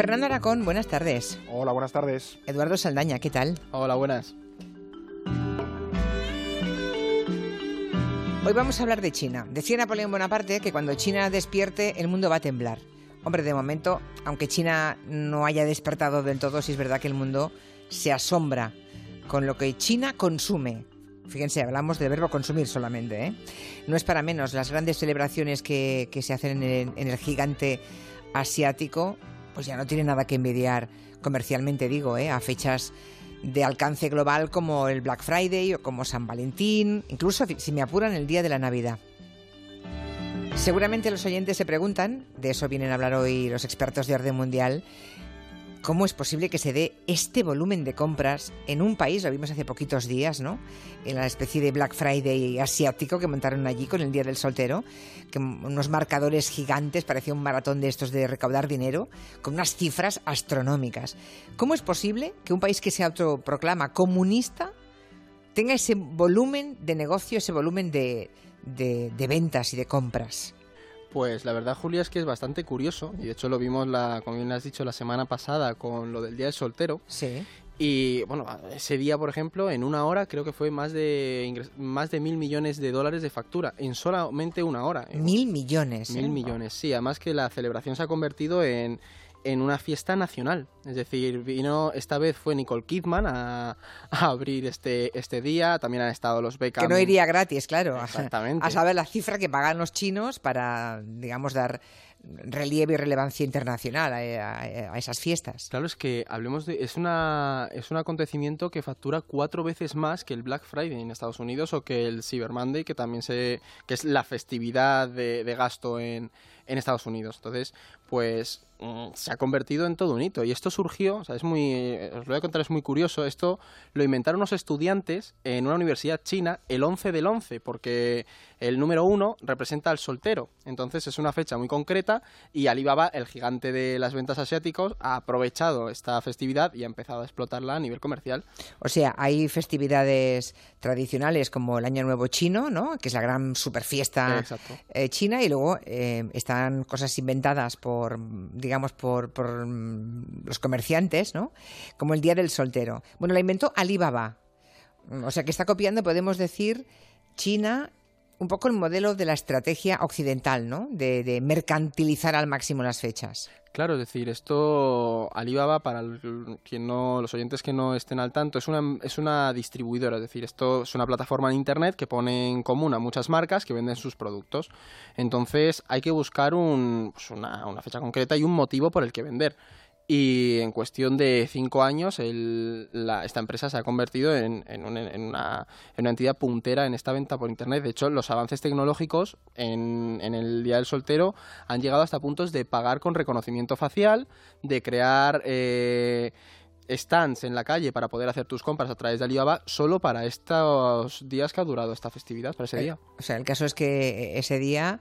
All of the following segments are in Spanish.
Fernando Aracón, buenas tardes. Hola, buenas tardes. Eduardo Saldaña, ¿qué tal? Hola, buenas. Hoy vamos a hablar de China. Decía Napoleón Bonaparte que cuando China despierte, el mundo va a temblar. Hombre, de momento, aunque China no haya despertado del todo, sí es verdad que el mundo se asombra con lo que China consume. Fíjense, hablamos del verbo consumir solamente. ¿eh? No es para menos las grandes celebraciones que, que se hacen en el, en el, gigante asiático, pues ya no tienen nada que envidiar comercialmente, digo, ¿eh? a fechas de alcance global como el Black Friday o como San Valentín, incluso si me apuran el día de la Navidad. Seguramente los oyentes se preguntan, de eso vienen a hablar hoy los expertos de orden mundial, ¿cómo es posible que se dé este volumen de compras en un país, lo vimos hace poquitos días, ¿no? En la especie de Black Friday asiático que montaron allí con el Día del Soltero, que unos marcadores gigantes, parecía un maratón de estos de recaudar dinero, con unas cifras astronómicas. ¿Cómo es posible que un país que se autoproclama comunista tenga ese volumen de negocio, ese volumen de, ventas y de compras? Pues la verdad, Julia, es que es bastante curioso. Y de hecho lo vimos, la, como bien has dicho, la semana pasada con lo del Día del Soltero. Sí. Y bueno, ese día, por ejemplo, en una hora creo que fue más de más de mil millones de dólares de factura en solamente una hora. Mil millones. Mil ¿eh? millones, sí. Además que la celebración se ha convertido en, en una fiesta nacional. Es decir, vino esta vez fue Nicole Kidman a, a, abrir este, este día. También han estado los Beckham. Que no iría gratis, claro. Exactamente. A saber la cifra que pagan los chinos para, digamos, dar relieve y relevancia internacional a, a, a, esas fiestas. Claro, es que hablemos de. Es, una, es un acontecimiento que factura cuatro veces más que el Black Friday en Estados Unidos o que el Cyber Monday, que también se. que es la festividad de, de gasto en, en Estados Unidos. Entonces, pues se ha convertido en todo un hito. Y esto surgió, o sea, es muy, os lo voy a contar, es muy curioso, esto lo inventaron unos estudiantes en una universidad china el 11 del 11, porque el número uno representa al soltero. Entonces es una fecha muy concreta y Alibaba, el gigante de las ventas asiáticos, ha aprovechado esta festividad y ha empezado a explotarla a nivel comercial. O sea, hay festividades tradicionales como el Año Nuevo Chino, ¿no? que es la gran super fiesta eh, china, y luego eh, están cosas inventadas por digamos, por, por, los comerciantes, ¿no? Como el Día del Soltero. Bueno, la inventó Alibaba. O sea, que está copiando, podemos decir, China un poco el modelo de la estrategia occidental, ¿no? De, de, mercantilizar al máximo las fechas. Claro, es decir, esto Alibaba, para quien no, los oyentes que no estén al tanto, es una, es una distribuidora, es decir, esto es una plataforma en Internet que pone en común a muchas marcas que venden sus productos. Entonces hay que buscar un, pues una, una fecha concreta y un motivo por el que vender. Y en cuestión de cinco años, el, la, esta empresa se ha convertido en, en, un, en, una, en, una, entidad puntera en esta venta por Internet. De hecho, los avances tecnológicos en, el Día del Soltero han llegado hasta puntos de pagar con reconocimiento facial, de crear... Eh, stands en la calle para poder hacer tus compras a través de Alibaba solo para estos días que ha durado esta festividad, para ese el, día. O sea, el caso es que ese día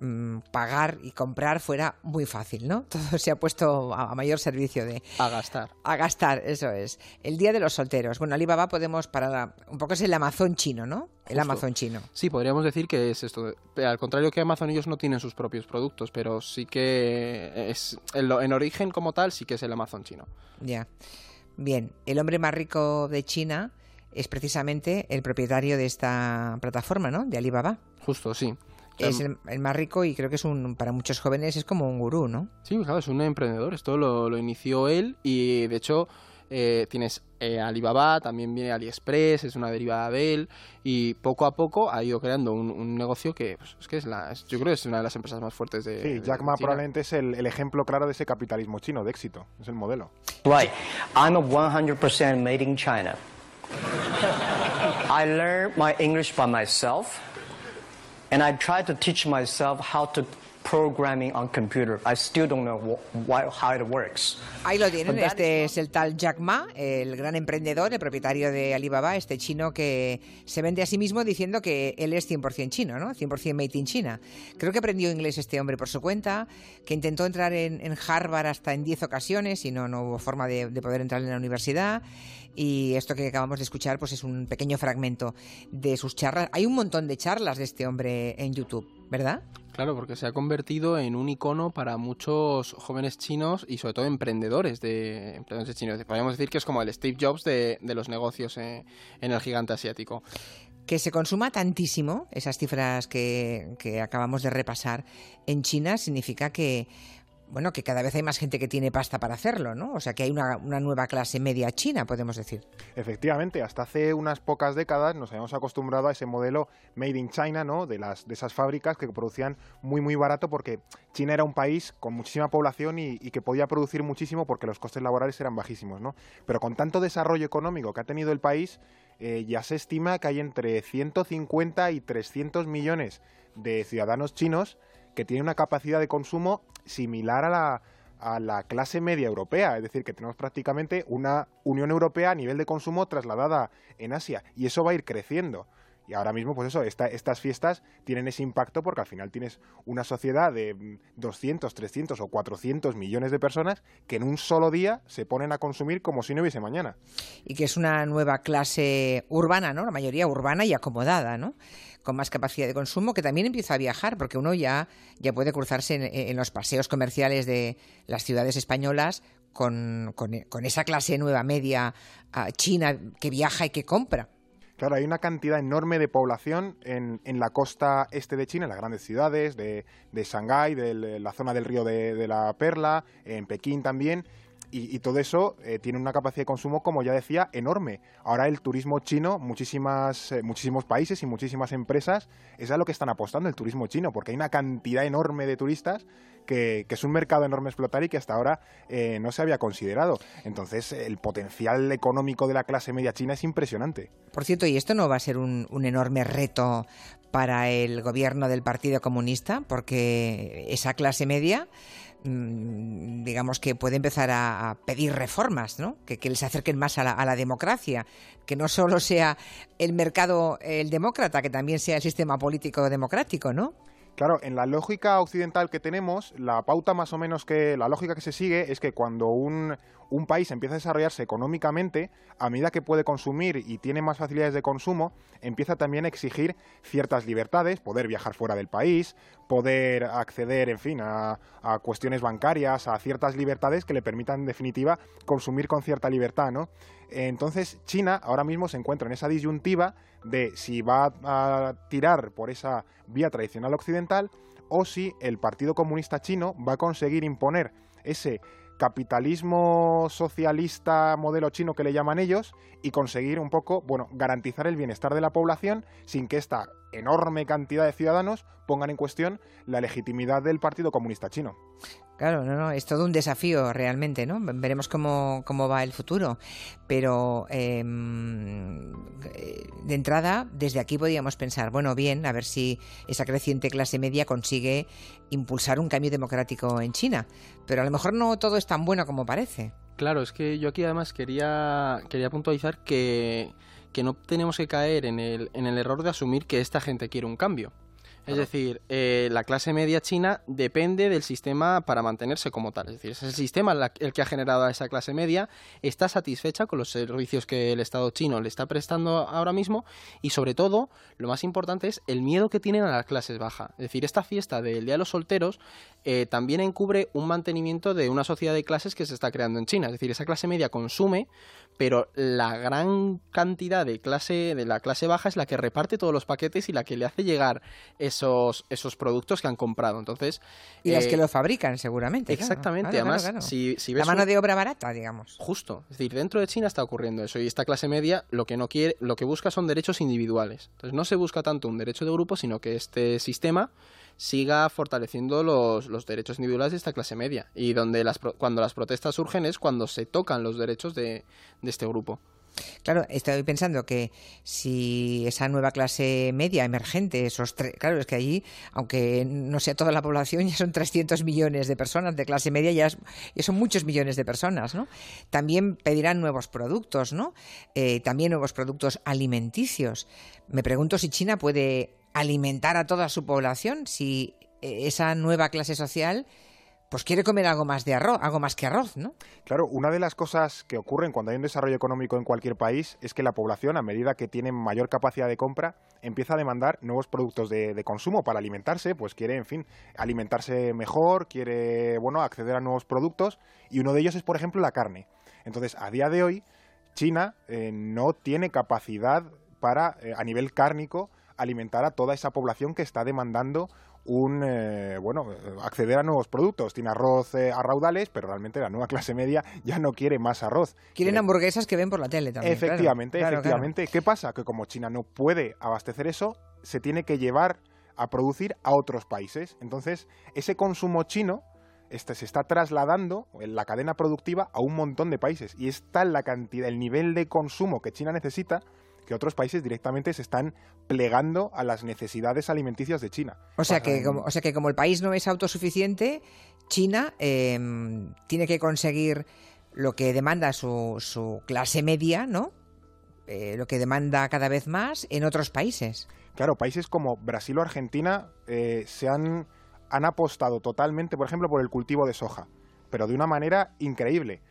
mmm, pagar y comprar fuera muy fácil, ¿no? Todo se ha puesto a, a, mayor servicio de... A gastar. A gastar, eso es. El Día de los Solteros. Bueno, Alibaba podemos para... Un poco es el Amazon chino, ¿no? El Justo. Amazon chino. Sí, podríamos decir que es esto. Al contrario que Amazon, ellos no tienen sus propios productos, pero sí que es... En, lo, en origen como tal, sí que es el Amazon chino. Ya. Bien, el hombre más rico de China es precisamente el propietario de esta plataforma, ¿no? De Alibaba. Justo, sí. Es el, el, más rico y creo que es un para muchos jóvenes es como un gurú, ¿no? Sí, claro, es un emprendedor. Esto lo, lo inició él y de hecho eh, tienes eh, Alibaba, también viene AliExpress, es una derivada de él y poco a poco ha ido creando un, un negocio que pues, es que es la, es, yo creo que es una de las empresas más fuertes de. Sí, Jack Ma probablemente es el, el, ejemplo claro de ese capitalismo chino de éxito, es el modelo. Right, I'm a 100% made in China. I learned my English by myself. And I try to teach myself how to programming on computer. I still don't know why, how it works. Ahí lo tienen, este es el tal Jack Ma, el gran emprendedor, el propietario de Alibaba, este chino que se vende a sí mismo diciendo que él es 100% chino, ¿no? 100% made in China. Creo que aprendió inglés este hombre por su cuenta, que intentó entrar en, en Harvard hasta en 10 ocasiones y no, no hubo forma de, de poder entrar en la universidad. Y esto que acabamos de escuchar pues es un pequeño fragmento de sus charlas. Hay un montón de charlas de este hombre en YouTube, ¿verdad? Claro, porque se ha convertido en un icono para muchos jóvenes chinos y sobre todo emprendedores de emprendedores chinos. Podríamos decir que es como el Steve Jobs de, los negocios en, el gigante asiático. Que se consuma tantísimo, esas cifras que, que acabamos de repasar, en China significa que bueno, que cada vez hay más gente que tiene pasta para hacerlo, ¿no? O sea, que hay una, nueva clase media china, podemos decir. Efectivamente, hasta hace unas pocas décadas nos habíamos acostumbrado a ese modelo made in China, ¿no? De, las, de esas fábricas que producían muy, muy barato porque China era un país con muchísima población y, que podía producir muchísimo porque los costes laborales eran bajísimos, ¿no? Pero con tanto desarrollo económico que ha tenido el país, eh, ya se estima que hay entre 150 y 300 millones de ciudadanos chinos que tiene una capacidad de consumo similar a la, a la clase media europea, es decir, que tenemos prácticamente una Unión Europea a nivel de consumo trasladada en Asia y eso va a ir creciendo. Y ahora mismo, pues eso, estas fiestas tienen ese impacto porque al final tienes una sociedad de 200, 300 o 400 millones de personas que en un solo día se ponen a consumir como si no hubiese mañana. Y que es una nueva clase urbana, ¿no? La mayoría urbana y acomodada, ¿no? con más capacidad de consumo, que también empieza a viajar, porque uno ya, ya puede cruzarse en, los paseos comerciales de las ciudades españolas con, con, esa clase nueva media ah, china que viaja y que compra. Claro, hay una cantidad enorme de población en, en, la costa este de China, en las grandes ciudades, de, de Shanghái, de la zona del río de, de la Perla, en Pekín también, y, todo eso eh, tiene una capacidad de consumo, como ya decía, enorme. Ahora el turismo chino, muchísimas, eh, muchísimos países y muchísimas empresas, es a lo que están apostando el turismo chino, porque hay una cantidad enorme de turistas que, es un mercado enorme a explotar y que hasta ahora eh, no se había considerado. Entonces, el potencial económico de la clase media china es impresionante. Por cierto, ¿y esto no va a ser un, enorme reto para el gobierno del Partido Comunista? Porque esa clase media digamos que puede empezar a, pedir reformas, ¿no? Que, les acerquen más a la, a la, democracia, que no solo sea el mercado el demócrata, que también sea el sistema político democrático, ¿no? Claro, en la lógica occidental que tenemos, la pauta más o menos que la lógica que se sigue es que cuando un, un país empieza a desarrollarse económicamente, a medida que puede consumir y tiene más facilidades de consumo, empieza también a exigir ciertas libertades, poder viajar fuera del país, poder acceder, en fin, a, a cuestiones bancarias, a ciertas libertades que le permitan, en definitiva, consumir con cierta libertad, ¿no? Entonces, China ahora mismo se encuentra en esa disyuntiva de si va a tirar por esa vía tradicional occidental o si el Partido Comunista Chino va a conseguir imponer ese capitalismo socialista modelo chino que le llaman ellos y conseguir un poco, bueno, garantizar el bienestar de la población sin que esta enorme cantidad de ciudadanos pongan en cuestión la legitimidad del Partido Comunista Chino. Claro, no, no, es todo un desafío realmente, ¿no? Veremos cómo, cómo va el futuro. Pero em, de entrada, desde aquí podríamos pensar, bueno, bien, a ver si esa creciente clase media consigue impulsar un cambio democrático en China. Pero a lo mejor no todo es tan bueno como parece. Claro, es que yo aquí además quería, quería puntualizar que, que no tenemos que caer en el, en el error de asumir que esta gente quiere un cambio. Es decir, eh, la clase media china depende del sistema para mantenerse como tal. Es decir, es el sistema el que ha generado a esa clase media, está satisfecha con los servicios que el Estado chino le está prestando ahora mismo y sobre todo, lo más importante es el miedo que tienen a las clases bajas. Es decir, esta fiesta del Día de los Solteros eh, también encubre un mantenimiento de una sociedad de clases que se está creando en China. Es decir, esa clase media consume, pero la gran cantidad de clase de la clase baja es la que reparte todos los paquetes y la que le hace llegar esos, esos productos que han comprado. Entonces, y las que eh, lo fabrican, seguramente. Exactamente. Además, Si, la mano de obra barata, digamos. Justo. Es decir, dentro de China está ocurriendo eso. Y esta clase media lo que no quiere, lo que busca son derechos individuales. Entonces, no se busca tanto un derecho de grupo, sino que este sistema siga fortaleciendo los, los derechos individuales de esta clase media. Y donde las, cuando las protestas surgen es cuando se tocan los derechos de, de este grupo. Claro, estoy pensando que si esa nueva clase media emergente, esos claro, es que allí, aunque no sea toda la población, ya son 300 millones de personas de clase media, ya, son muchos millones de personas, ¿no? También pedirán nuevos productos, ¿no? Eh, también nuevos productos alimenticios. Me pregunto si China puede alimentar a toda su población, si eh, esa nueva clase social pues quiere comer algo más de arroz, algo más que arroz, ¿no? Claro, una de las cosas que ocurren cuando hay un desarrollo económico en cualquier país es que la población, a medida que tiene mayor capacidad de compra, empieza a demandar nuevos productos de, consumo para alimentarse, pues quiere, en fin, alimentarse mejor, quiere, bueno, acceder a nuevos productos y uno de ellos es, por ejemplo, la carne. Entonces, a día de hoy, China eh, no tiene capacidad para, eh, a nivel cárnico, alimentar a toda esa población que está demandando un eh, bueno acceder a nuevos productos tiene arroz eh, a raudales pero realmente la nueva clase media ya no quiere más arroz Quieren Quiere- hamburguesas que ven por la tele también. claro. efectivamente Claro, claro. efectivamente qué pasa que como China no puede abastecer eso se tiene que llevar a producir a otros países entonces ese consumo chino este, se está trasladando en la cadena productiva a un montón de países y es tal la cantidad el nivel de consumo que China necesita que otros países directamente se están plegando a las necesidades alimenticias de China. O sea, que en- como, o sea que como el país no es autosuficiente, China eh, tiene que conseguir lo que demanda su, su clase media, ¿no? Eh, lo que demanda cada vez más en otros países. Claro, países como Brasil o Argentina eh, se han, han apostado totalmente, por ejemplo, por el cultivo de soja, pero de una manera increíble.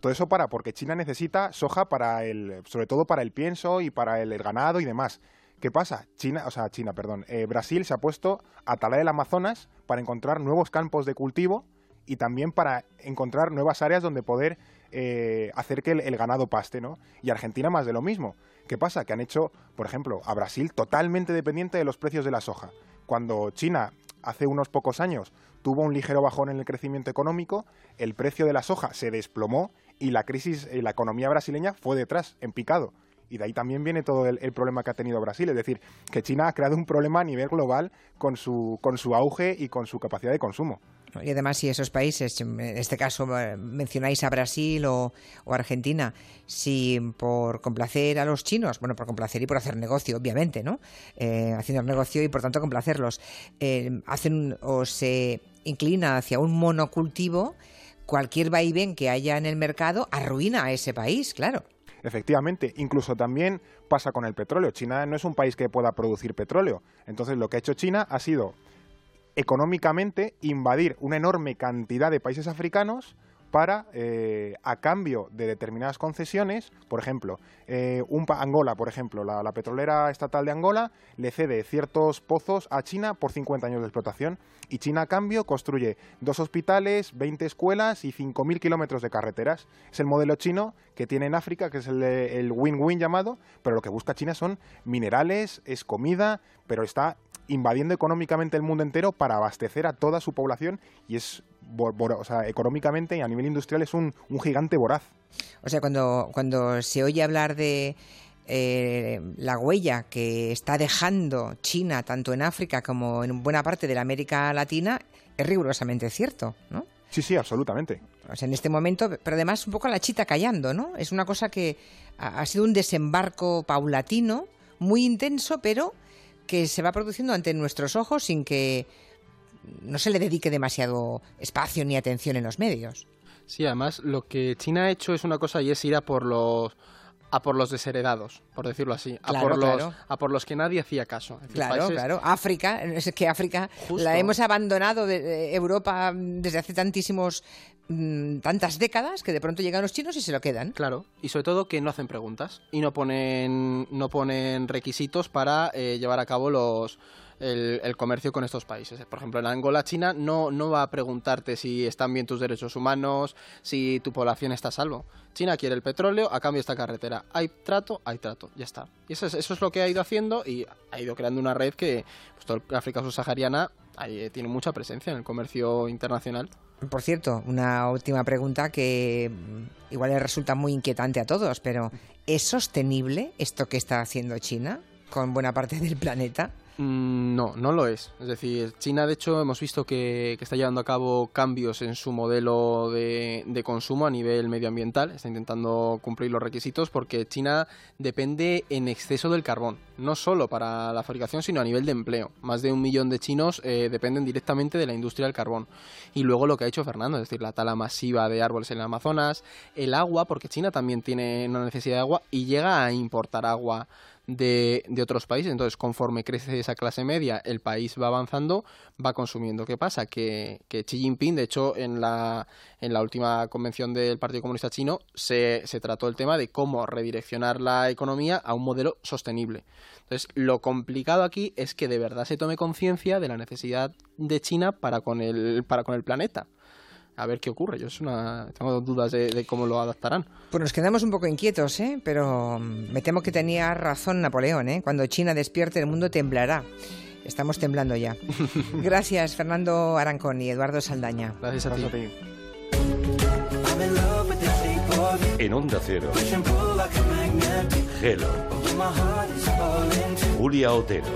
Todo eso para porque China necesita soja para el, sobre todo para el pienso y para el, ganado y demás. ¿Qué pasa? China, o sea, China, perdón, eh, Brasil se ha puesto a talar el Amazonas para encontrar nuevos campos de cultivo y también para encontrar nuevas áreas donde poder eh, hacer que el, el ganado paste, ¿no? Y Argentina más de lo mismo. ¿Qué pasa? Que han hecho, por ejemplo, a Brasil totalmente dependiente de los precios de la soja. Cuando China hace unos pocos años tuvo un ligero bajón en el crecimiento económico, el precio de la soja se desplomó y la crisis, la economía brasileña fue detrás, en picado. Y de ahí también viene todo el, el problema que ha tenido Brasil. Es decir, que China ha creado un problema a nivel global con su, con su auge y con su capacidad de consumo. Y además, si esos países, en este caso eh, mencionáis a Brasil o, Argentina, si por complacer a los chinos, bueno, por complacer y por hacer negocio, obviamente, ¿no? Eh, haciendo negocio y por tanto complacerlos, eh, hacen o se inclina hacia un monocultivo, cualquier vaivén que haya en el mercado arruina a ese país, claro. Efectivamente, incluso también pasa con el petróleo. China no es un país que pueda producir petróleo. Entonces, lo que ha hecho China ha sido económicamente invadir una enorme cantidad de países africanos para, eh, a cambio de determinadas concesiones, por ejemplo, eh, un Angola, por ejemplo, la, la petrolera estatal de Angola le cede ciertos pozos a China por 50 años de explotación y China a cambio construye dos hospitales, 20 escuelas y 5.000 kilómetros de carreteras. Es el modelo chino que tiene en África, que es el win-win llamado, pero lo que busca China son minerales, es comida, pero está invadiendo económicamente el mundo entero para abastecer a toda su población y es, o sea, económicamente y a nivel industrial es un, un gigante voraz. O sea, cuando, cuando se oye hablar de eh, la huella que está dejando China, tanto en África como en buena parte de la América Latina, es rigurosamente cierto, ¿no? Sí, sí, absolutamente. O sea, en este momento, pero además un poco la chita callando, ¿no? Es una cosa que ha sido un desembarco paulatino, muy intenso, pero que se va produciendo ante nuestros ojos sin que no se le dedique demasiado espacio ni atención en los medios. Sí, además lo que China ha hecho es una cosa y es ir a por los a por los desheredados, por decirlo así, a Claro, por los claro. a por los que nadie hacía caso. Claro, países- claro. África, es que África Justo. la hemos abandonado de, de Europa mm, desde hace tantísimos, mm, tantas décadas que de pronto llegan los chinos y se lo quedan. Claro, y sobre todo que no hacen preguntas y no ponen no ponen requisitos para eh, llevar a cabo los el, el comercio con estos países. Por ejemplo, en Angola, China no, no va a preguntarte si están bien tus derechos humanos, si tu población está a salvo. China quiere el petróleo a cambio esta carretera. Hay trato, hay trato, ya está. Y eso es, eso es lo que ha ido haciendo y ha ido creando una red que pues, toda África subsahariana ahí, eh, tiene mucha presencia en el comercio internacional. Por cierto, una última pregunta que mm, igual le resulta muy inquietante a todos, pero ¿es sostenible esto que está haciendo China con buena parte del planeta? Mm, No, no lo es. Es decir, China, de hecho, hemos visto que, está llevando a cabo cambios en su modelo de, de consumo a nivel medioambiental. Está intentando cumplir los requisitos porque China depende en exceso del carbón. No solo para la fabricación, sino a nivel de empleo. Más de un millón de chinos eh, dependen directamente de la industria del carbón. Y luego lo que ha hecho Fernando, es decir, la tala masiva de árboles en el Amazonas, el agua, porque China también tiene una necesidad de agua y llega a importar agua de, otros países. Entonces, conforme crece esa clase media, el país va avanzando, va consumiendo. ¿Qué pasa? Que, que Xi Jinping, de hecho, en la, en la última convención del Partido Comunista Chino, se, se trató el tema de cómo redireccionar la economía a un modelo sostenible. Entonces, lo complicado aquí es que de verdad se tome conciencia de la necesidad de China para con el, para con el planeta a ver qué ocurre. Yo es una, tengo dudas de, cómo lo adaptarán. Pues nos quedamos un poco inquietos, ¿eh? pero me temo que tenía razón Napoleón. ¿eh? Cuando China despierte, el mundo temblará. Estamos temblando ya. Gracias, Fernando Arancón y Eduardo Saldaña. Gracias a ti. En Onda Cero. Hello. Julia Otero.